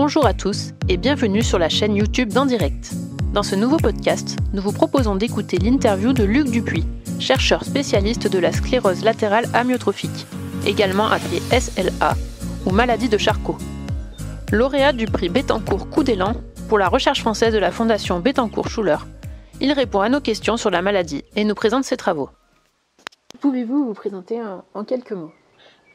Bonjour à tous et bienvenue sur la chaîne YouTube d'En Direct. Dans ce nouveau podcast, nous vous proposons d'écouter l'interview de Luc Dupuis, chercheur spécialiste de la sclérose latérale amyotrophique, également appelée SLA ou maladie de Charcot. Lauréat du prix Bettencourt Coup d'élan pour la recherche française de la Fondation Bettencourt-Schuller, il répond à nos questions sur la maladie et nous présente ses travaux. Pouvez-vous vous présenter en quelques mots?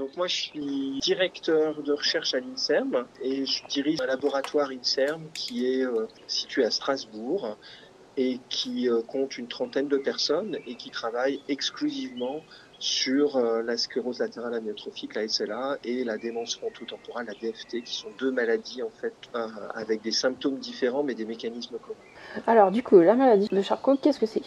Donc moi, je suis directeur de recherche à l'INSERM et je dirige un laboratoire INSERM qui est euh, situé à Strasbourg et qui euh, compte une trentaine de personnes et qui travaille exclusivement sur euh, la sclérose latérale amyotrophique, la SLA, et la démence frontotemporale, la DFT, qui sont deux maladies en fait avec des symptômes différents mais des mécanismes communs. Alors du coup, la maladie de Charcot, qu'est-ce que c'est?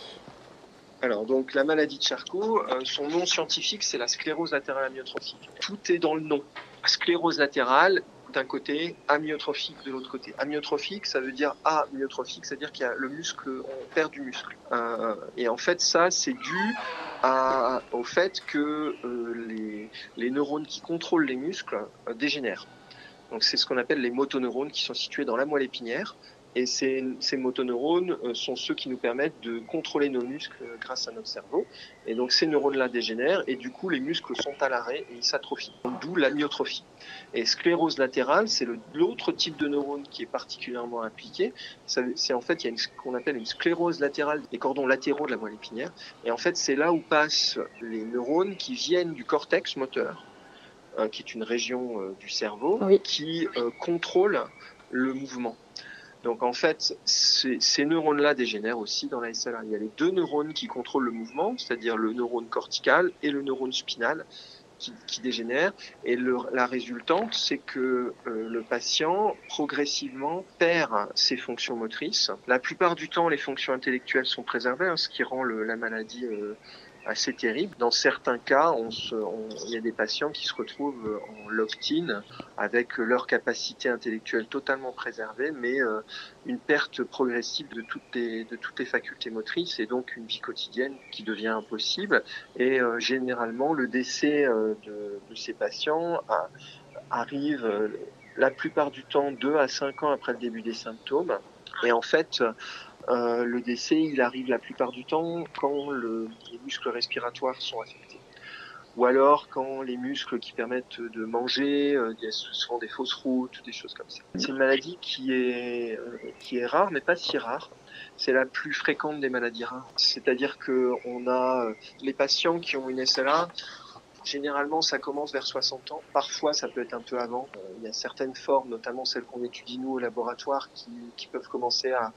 Alors, donc, la maladie de Charcot, euh, son nom scientifique, c'est la sclérose latérale amyotrophique. Tout est dans le nom. Sclérose latérale, d'un côté, amyotrophique de l'autre côté. Amyotrophique, ça veut dire amyotrophique, c'est-à-dire qu'il y a le muscle, on perd du muscle. Euh, et en fait, ça, c'est dû au fait que euh, les, les, neurones qui contrôlent les muscles dégénèrent. Donc, c'est ce qu'on appelle les motoneurones qui sont situés dans la moelle épinière. Et ces, ces, motoneurones euh, sont ceux qui nous permettent de contrôler nos muscles euh, grâce à notre cerveau. Et donc ces neurones-là dégénèrent et du coup les muscles sont à l'arrêt et ils s'atrophient. D'où l'amyotrophie. Et sclérose latérale, c'est l'autre type de neurone qui est particulièrement impliqué. C'est en fait il y a ce qu'on appelle une sclérose latérale des cordons latéraux de la moelle épinière. Et en fait c'est là où passent les neurones qui viennent du cortex moteur, hein, qui est une région euh, du cerveau qui contrôle le mouvement. Donc en fait, ces, neurones-là dégénèrent aussi dans la SLA. Il y a les deux neurones qui contrôlent le mouvement, c'est-à-dire le neurone cortical et le neurone spinal qui, qui dégénèrent. Et la résultante, c'est que euh, le patient progressivement perd ses fonctions motrices. La plupart du temps, les fonctions intellectuelles sont préservées, hein, ce qui rend la maladie euh, assez terrible. Dans certains cas, il y a des patients qui se retrouvent en locked-in avec leur capacité intellectuelle totalement préservée, mais euh, une perte progressive de toutes, les, facultés motrices et donc une vie quotidienne qui devient impossible. Et euh, généralement, le décès euh, de, de, ces patients arrive la plupart du temps deux à cinq ans après le début des symptômes. Et en fait, euh, le décès, il arrive la plupart du temps quand le, les muscles respiratoires sont affectés. Ou alors quand les muscles qui permettent de manger, euh, il des fausses routes, des choses comme ça. C'est une maladie qui est, euh, qui est rare, mais pas si rare. C'est la plus fréquente des maladies rares. C'est-à-dire que on a euh, les patients qui ont une SLA, Généralement, ça commence vers 60 ans. Parfois, ça peut être un peu avant. Il y a certaines formes, notamment celles qu'on étudie nous au laboratoire, qui peuvent commencer à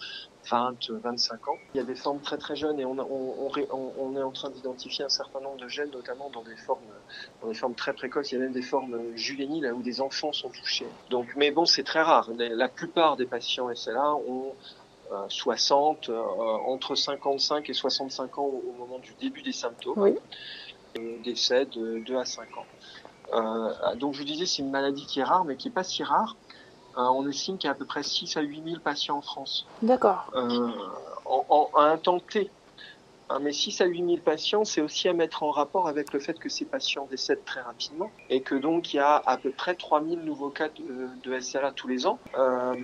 20, 25 ans. Il y a des formes très très jeunes et on, on, on, on est en train d'identifier un certain nombre de gènes, notamment dans des formes, dans des formes très précoces. Il y a même des formes juvéniles où des enfants sont touchés. Donc, mais bon, c'est très rare. La plupart des patients SLA ont 60, euh, euh, entre 55 et 65 ans au, moment du début des symptômes. Oui. Euh, décès de 2 à 5 ans. Euh, donc je vous disais, c'est une maladie qui est rare, mais qui n'est pas si rare. Euh, on estime qu'il y a à peu près 6 à 8 000 patients en France. D'accord. Euh, en, en, à un temps T. Hein, mais 6 à 8 000 patients, c'est aussi à mettre en rapport avec le fait que ces patients décèdent très rapidement et que donc il y a à peu près 3 000 nouveaux cas de, de SLA tous les ans. Euh,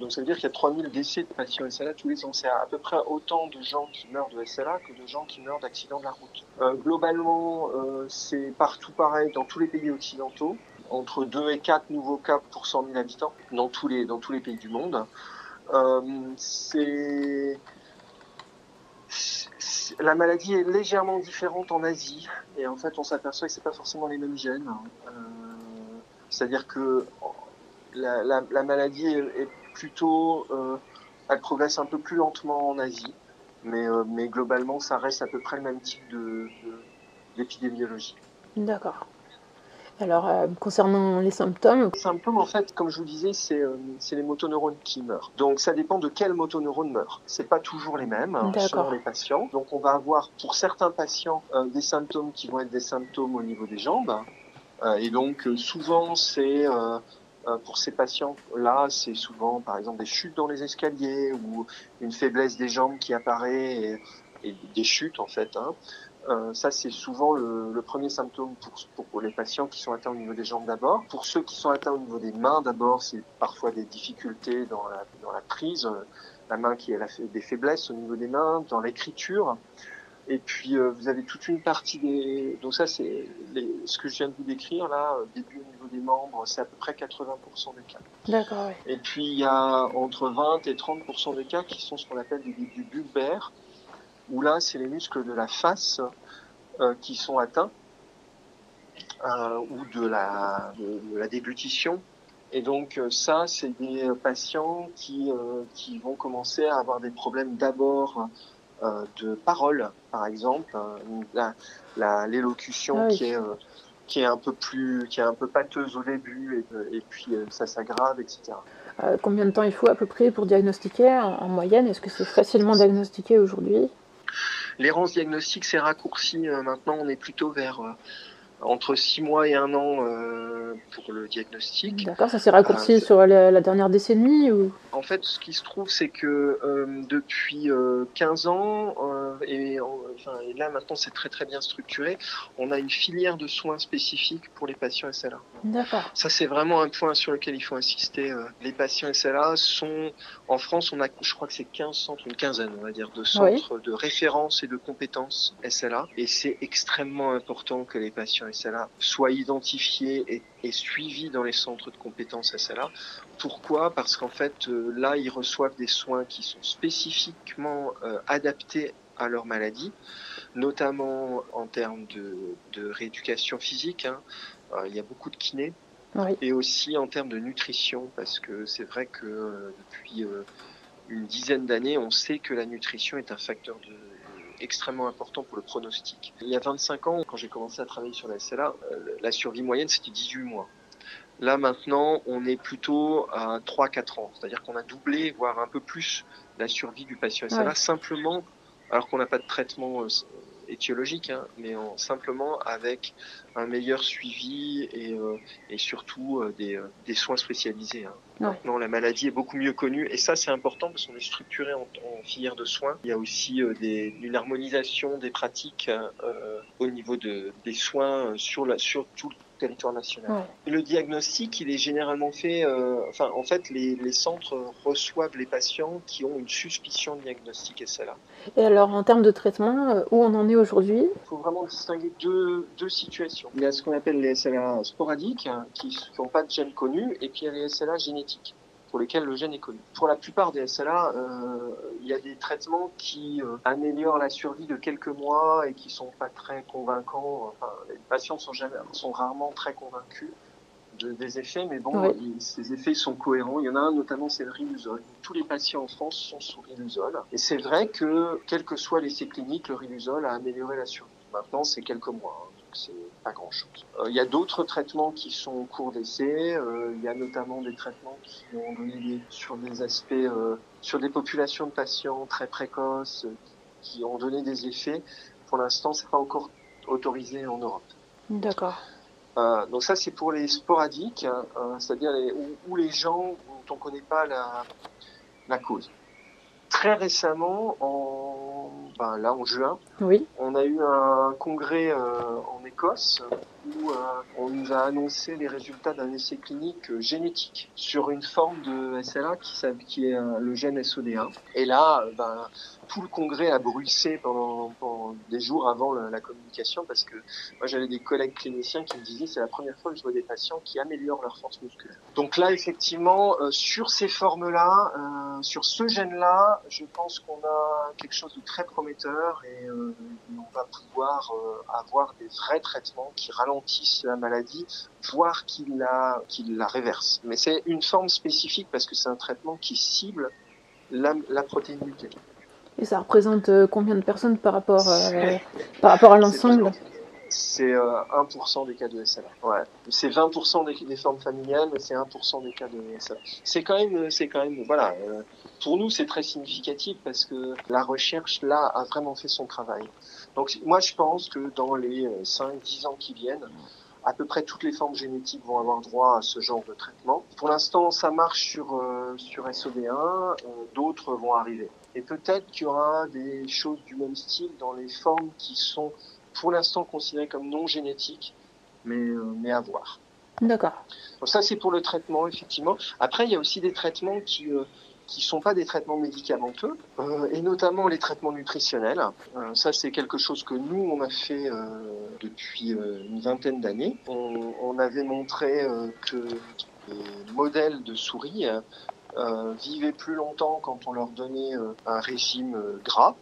donc ça veut dire qu'il y a 3 000 décès de patients SLA tous les ans. C'est à peu près autant de gens qui meurent de SLA que de gens qui meurent d'accidents de la route. Euh, globalement, euh, c'est partout pareil dans tous les pays occidentaux entre 2 et 4 nouveaux cas pour 100 000 habitants dans tous les, pays du monde. Euh, la maladie est légèrement différente en Asie et en fait on s'aperçoit que c'est pas forcément les mêmes gènes. Euh, C'est-à-dire que la, la, la, maladie est, plutôt, euh, elle progresse un peu plus lentement en Asie, mais, globalement ça reste à peu près le même type d'épidémiologie. D'accord. Alors, euh, concernant les symptômes Les symptômes, en fait, comme je vous disais, c'est euh, les motoneurones qui meurent. Donc, ça dépend de quel motoneurone meurt. C'est pas toujours les mêmes hein, selon les patients. Donc, on va avoir, pour certains patients, euh, des symptômes qui vont être des symptômes au niveau des jambes. Euh, et donc, euh, souvent, c'est euh, pour ces patients-là, c'est souvent, par exemple, des chutes dans les escaliers ou une faiblesse des jambes qui apparaît et, et des chutes, en fait. Hein. Euh, ça, c'est souvent le, le, premier symptôme pour, pour, les patients qui sont atteints au niveau des jambes d'abord. Pour ceux qui sont atteints au niveau des mains d'abord, c'est parfois des difficultés dans la, dans la prise, la main qui a des faiblesses au niveau des mains, dans l'écriture. Et puis euh, vous avez toute une partie des. Donc ça c'est ce que je viens de vous décrire là, euh, début au niveau des membres, c'est à peu près 80% des cas. D'accord. Oui. Et puis il y a entre 20 et 30% des cas qui sont ce qu'on appelle des débuts bulbaires, où là c'est les muscles de la face euh, qui sont atteints euh, ou de la de, la déglutition. Et donc ça, c'est des patients qui, qui vont commencer à avoir des problèmes d'abord euh, de parole, par exemple, euh, l'élocution ah qui est euh, qui est un peu plus, qui est un peu pâteuse au début et, puis ça s'aggrave, etc. combien de temps il faut à peu près pour diagnostiquer en, moyenne? Est-ce que c'est facilement diagnostiqué aujourd'hui? L'errance diagnostique s'est raccourcie. maintenant, on est plutôt vers entre six mois et un an euh, pour le diagnostic. D'accord, ça s'est raccourci euh, sur la, dernière décennie ou? En fait, ce qui se trouve, c'est que euh, depuis 15 ans, et, enfin, et, là maintenant c'est très très bien structuré, on a une filière de soins spécifiques pour les patients SLA. D'accord. Ça c'est vraiment un point sur lequel il faut insister. Les patients SLA sont, en France, on a, je crois que c'est 15 centres, une quinzaine on va dire, de centres de référence et de compétences SLA, et c'est extrêmement important que les patients SLA soient identifiés et, et, suivis dans les centres de compétences SLA. Pourquoi? Parce qu'en fait, euh, là, ils reçoivent des soins qui sont spécifiquement euh, adaptés à leur maladie, notamment en termes de, de rééducation physique. Hein. Euh, il y a beaucoup de kinés. Et aussi en termes de nutrition, parce que c'est vrai que depuis une dizaine d'années, on sait que la nutrition est un facteur de extrêmement important pour le pronostic. Il y a 25 ans, quand j'ai commencé à travailler sur la SLA, euh, la survie moyenne, c'était 18 mois. Là, maintenant, on est plutôt à 3-4 ans. C'est-à-dire qu'on a doublé, voire un peu plus, la survie du patient SLA, simplement, alors qu'on n'a pas de traitement euh, étiologique, hein, mais en, simplement avec un meilleur suivi et, euh, et surtout euh, des, euh, des, soins spécialisés. Hein. Maintenant, la maladie est beaucoup mieux connue et ça, c'est important parce qu'on est structuré en, en, filière de soins. Il y a aussi des, une harmonisation des pratiques au niveau de, des soins sur, la, sur tout le territoire national. Le diagnostic, il est généralement fait, euh, enfin, en fait, les, les, centres reçoivent les patients qui ont une suspicion de diagnostic SLA. Et alors, en termes de traitement, euh, où on en est aujourd'hui? Il faut vraiment distinguer deux, deux situations. Il y a ce qu'on appelle les SLA sporadiques, hein, qui n'ont pas de gène connu, et puis il y a les SLA génétiques pour lesquels le gène est connu. Pour la plupart des SLA, euh, il y a des traitements qui euh, améliorent la survie de quelques mois et qui sont pas très convaincants. Enfin, les patients sont, jamais, sont rarement très convaincus de, des effets, mais bon, ces effets sont cohérents. Il y en a un notamment, c'est le riluzole. Tous les patients en France sont sous riluzole. Et c'est vrai que, quels que soient l'essai clinique, le riluzole a amélioré la survie. Maintenant, c'est quelques mois. C'est pas grand-chose. Euh, il y a d'autres traitements qui sont en cours d'essai. Euh, il y a notamment des traitements qui ont donné sur des aspects, euh, sur des populations de patients très précoces, qui ont donné des effets. Pour l'instant, c'est pas encore autorisé en Europe. D'accord. Donc ça, c'est pour les sporadiques, hein, c'est-à-dire où, où, les gens dont on connaît pas la, la cause. Très récemment, en ben, là en juin, oui. on a eu un congrès euh, en Écosse où euh, on nous a annoncé les résultats d'un essai clinique euh, génétique sur une forme de SLA qui, qui est le gène SOD1. Et là, ben, tout le congrès a bruissé pendant, pendant des jours avant la, communication parce que moi j'avais des collègues cliniciens qui me disaient c'est la première fois que je vois des patients qui améliorent leur force musculaire. Donc là effectivement euh, sur ces formes-là, euh, sur ce gène-là, je pense qu'on a quelque chose de très prometteur et euh, on va pouvoir avoir des vrais traitements qui ralentissent la maladie, voire qui la, qui la réversent. Mais c'est une forme spécifique parce que c'est un traitement qui cible la, la protéine mutée. Et ça représente euh, combien de personnes par rapport, euh, par rapport à l'ensemble C'est euh, 1% des cas de SLA. Ouais. C'est 20% des, des, formes familiales, c'est 1% des cas de SLA. C'est quand même, c'est quand même, voilà. Euh, pour nous, c'est très significatif parce que la recherche là a vraiment fait son travail. Donc moi, je pense que dans les 5-10 ans qui viennent, à peu près toutes les formes génétiques vont avoir droit à ce genre de traitement. Pour l'instant, ça marche sur, euh, sur SOD1, euh, d'autres vont arriver. Et peut-être qu'il y aura des choses du même style dans les formes qui sont pour l'instant considéré comme non génétique, mais, mais à voir. D'accord. ça, c'est pour le traitement, effectivement. Après, il y a aussi des traitements qui qui sont pas des traitements médicamenteux, euh, et notamment les traitements nutritionnels. Euh, ça, c'est quelque chose que nous, on a fait euh, depuis une vingtaine d'années. On, on, avait montré que les modèles de souris vivaient plus longtemps quand on leur donnait un régime gras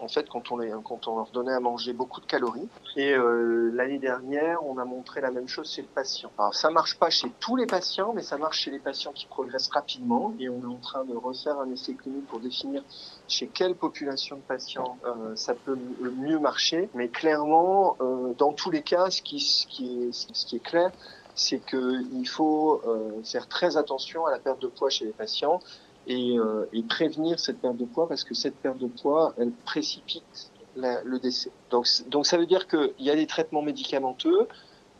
en fait quand on, les, quand on leur donnait à manger beaucoup de calories. Et euh, l'année dernière, on a montré la même chose chez le patient. Alors ça marche pas chez tous les patients, mais ça marche chez les patients qui progressent rapidement. Et on est en train de refaire un essai clinique pour définir chez quelle population de patients euh, ça peut mieux marcher. Mais clairement, euh, dans tous les cas, ce qui, ce qui, est, ce qui est clair, c'est qu'il faut euh, faire très attention à la perte de poids chez les patients et, euh, et, prévenir cette perte de poids parce que cette perte de poids, elle précipite le décès. Donc, ça veut dire qu'il y a des traitements médicamenteux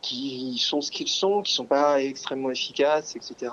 qui sont ce qu'ils sont, qui sont pas extrêmement efficaces, etc.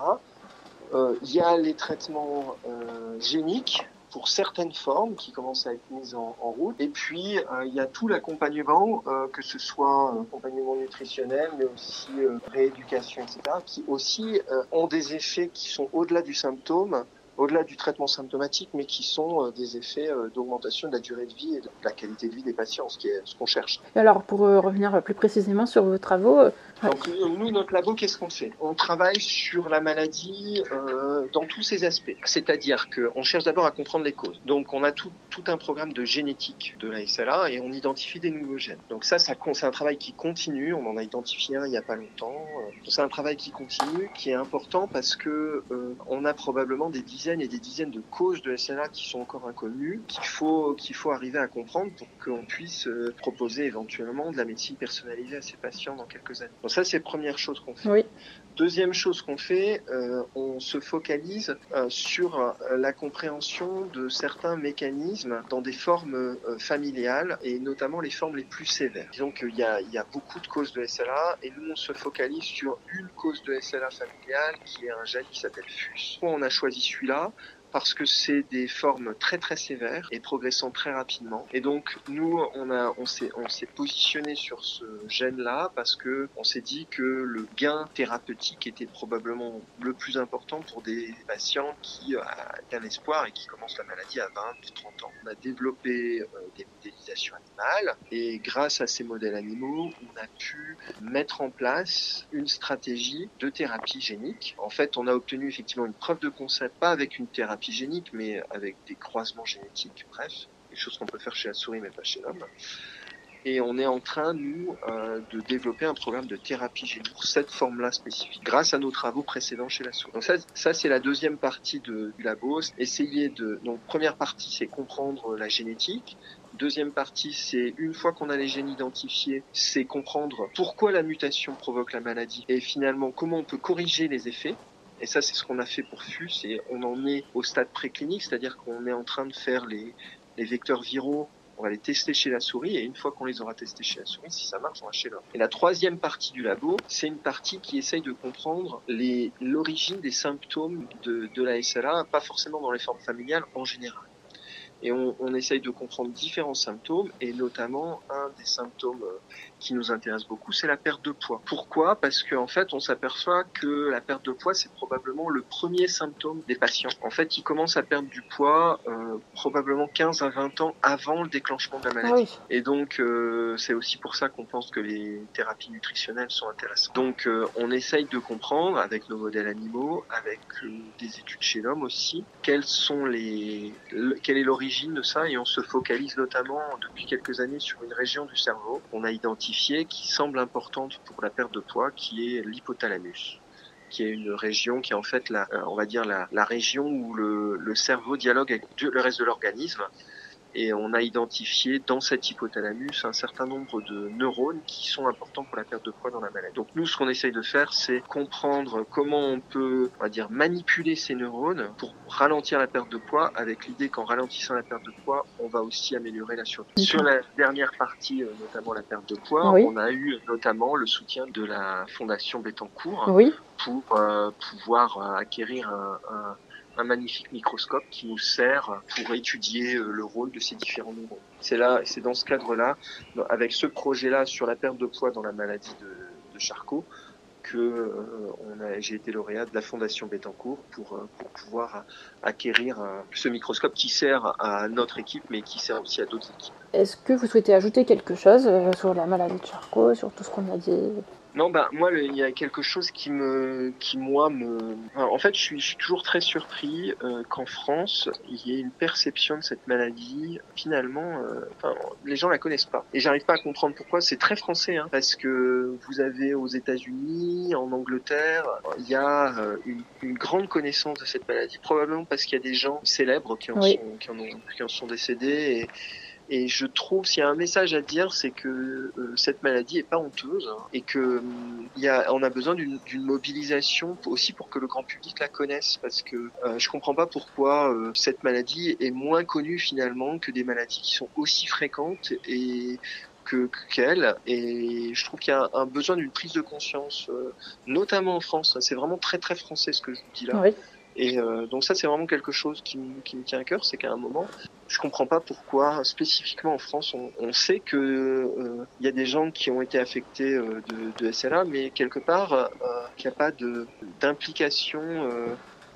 Euh, il y a les traitements euh, géniques pour certaines formes qui commencent à être mises en, en route. Et puis, euh, il y a tout l'accompagnement, euh, que ce soit accompagnement nutritionnel, mais aussi euh, rééducation, etc., qui aussi ont des effets qui sont au-delà du symptôme au-delà du traitement symptomatique, mais qui sont euh, des effets euh, d'augmentation de la durée de vie et de la qualité de vie des patients, ce qui est ce qu'on cherche. alors, pour euh, revenir plus précisément sur vos travaux, donc nous, notre labo, qu'est-ce qu'on fait? On travaille sur la maladie euh, dans tous ses aspects. C'est-à-dire qu'on cherche d'abord à comprendre les causes. Donc on a tout, tout un programme de génétique de la SLA et on identifie des nouveaux gènes. Donc ça, ça c'est un travail qui continue. On en a identifié un il n'y a pas longtemps. C'est un travail qui continue, qui est important parce que euh, on a probablement des dizaines et des dizaines de causes de SLA qui sont encore inconnues, qu'il faut qu'il faut arriver à comprendre pour qu'on puisse euh, proposer éventuellement de la médecine personnalisée à ces patients dans quelques années ça, c'est la première chose qu'on fait. Deuxième chose qu'on fait, euh, on se focalise euh, sur euh, la compréhension de certains mécanismes dans des formes familiales et notamment les formes les plus sévères. Disons qu'il y a, il y a beaucoup de causes de SLA et nous on se focalise sur une cause de SLA familiale qui est un gène qui s'appelle FUS. Pourquoi on a choisi celui-là? 있고요. Parce que c'est des formes très très sévères et progressant très rapidement. Et donc nous, on a, on s'est, on s'est positionné sur ce gène-là parce que on s'est dit que le gain thérapeutique était probablement le plus important pour des patients qui ont un espoir et qui commencent la maladie à 20 30 ans. On a développé euh, des modélisations animales et grâce à ces modèles animaux, on a pu mettre en place une stratégie de thérapie génique. En fait, on a obtenu effectivement une preuve de concept, pas avec une thérapie génique, mais avec des croisements génétiques, bref, des choses qu'on peut faire chez la souris, mais pas chez l'homme. Et on est en train, nous, euh, de développer un programme de thérapie génique pour cette forme-là spécifique, grâce à nos travaux précédents chez la souris. Donc ça, ça c'est la deuxième partie de, du labo. Essayer de, donc première partie, c'est comprendre la génétique. Deuxième partie, c'est une fois qu'on a les gènes identifiés, c'est comprendre pourquoi la mutation provoque la maladie et finalement comment on peut corriger les effets. Et ça, c'est ce qu'on a fait pour FUS et on en est au stade préclinique, c'est-à-dire qu'on est en train de faire les, vecteurs viraux on va les tester chez la souris et une fois qu'on les aura testés chez la souris, si ça marche, on va chez l'homme. Et la troisième partie du labo, c'est une partie qui essaye de comprendre l'origine des symptômes de, de la SLA, pas forcément dans les formes familiales, en général et on, on, essaye de comprendre différents symptômes et notamment un des symptômes euh, qui nous intéresse beaucoup, c'est la perte de poids. Pourquoi? Parce qu'en en fait, on s'aperçoit que la perte de poids, c'est probablement le premier symptôme des patients. En fait, ils commencent à perdre du poids euh, probablement 15 à 20 ans avant le déclenchement de la maladie. Ah oui. Et donc, euh, c'est aussi pour ça qu'on pense que les thérapies nutritionnelles sont intéressantes. Donc, euh, on essaye de comprendre avec nos modèles animaux, avec euh, des études chez l'homme aussi, quels sont les, quelle est l'origine de ça et on se focalise notamment depuis quelques années sur une région du cerveau qu'on a identifiée qui semble importante pour la perte de poids, qui est l'hypothalamus qui est une région qui est en fait la, euh, on va dire la, la région où le, le cerveau dialogue avec le reste de l'organisme et on a identifié dans cet hypothalamus un certain nombre de neurones qui sont importants pour la perte de poids dans la maladie. Donc nous, ce qu'on essaye de faire, c'est comprendre comment on peut, on va dire, manipuler ces neurones pour ralentir la perte de poids, avec l'idée qu'en ralentissant la perte de poids, on va aussi améliorer la survie. Sur la dernière partie, euh, notamment la perte de poids, oui. on a eu notamment le soutien de la Fondation Bettencourt oui. pour euh, pouvoir euh, acquérir un, un un magnifique microscope qui nous sert pour étudier le rôle de ces différents neurones. C'est dans ce cadre-là, avec ce projet-là sur la perte de poids dans la maladie de, Charcot, que euh, j'ai été lauréat de la Fondation Bettencourt pour, euh, pouvoir acquérir euh, ce microscope qui sert à notre équipe, mais qui sert aussi à d'autres équipes. Est-ce que vous souhaitez ajouter quelque chose sur la maladie de Charcot, sur tout ce qu'on a dit? Non, bah moi, il y a quelque chose qui me, qui moi me, en fait, je suis, je suis toujours très surpris euh, qu'en France, il y ait une perception de cette maladie. Finalement, euh, enfin, les gens la connaissent pas, et j'arrive pas à comprendre pourquoi. C'est très français, hein, parce que vous avez aux États-Unis, en Angleterre, il y a euh, une, une, grande connaissance de cette maladie, probablement parce qu'il y a des gens célèbres qui en, sont, qui en, ont, qui en sont décédés et et je trouve s'il y a un message à dire, c'est que euh, cette maladie est pas honteuse hein, et que hum, il a, on a besoin d'une mobilisation aussi pour que le grand public la connaisse, parce que euh, je comprends pas pourquoi euh, cette maladie est moins connue finalement que des maladies qui sont aussi fréquentes et que qu'elle et je trouve qu'il y a un, besoin d'une prise de conscience euh, notamment en France c'est vraiment très très français ce que je vous dis là. Et euh, donc ça, c'est vraiment quelque chose qui, qui me tient à cœur, c'est qu'à un moment, je comprends pas pourquoi spécifiquement en France, on, on sait que euh, il y a des gens qui ont été affectés euh, de, de, SLA, mais quelque part, qu'il n'y a pas d'implication,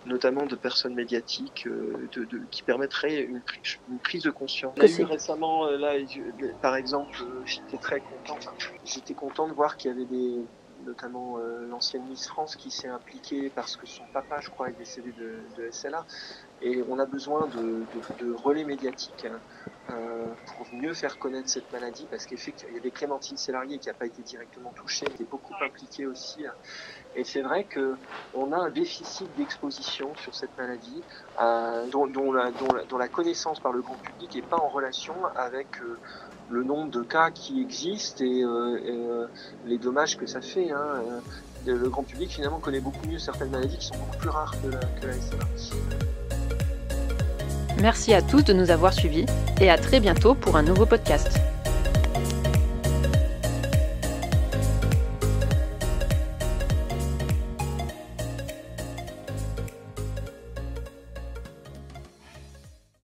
notamment de personnes médiatiques, euh, de, de, qui permettrait une, une, prise de conscience. On a eu récemment, là, par exemple, j'étais très content, j'étais content de voir qu'il y avait des notamment euh, l'ancienne Miss France qui s'est impliquée parce que son papa, je crois, est décédé de, SLA. Et on a besoin de relais médiatiques hein, euh, pour mieux faire connaître cette maladie parce qu'effectivement, il y avait Clémentine Sélarié qui n'a pas été directement touchée, qui est beaucoup impliquée aussi. Hein. Et c'est vrai que on a un déficit d'exposition sur cette maladie euh, dont, dont, la, dont, la, dont, la, connaissance par le grand public n'est pas en relation avec euh, le nombre de cas qui existent et, et les dommages que ça fait. Hein. Le grand public finalement connaît beaucoup mieux certaines maladies qui sont beaucoup plus rares que la, que la SLA. Merci à tous de nous avoir suivis et à très bientôt pour un nouveau podcast.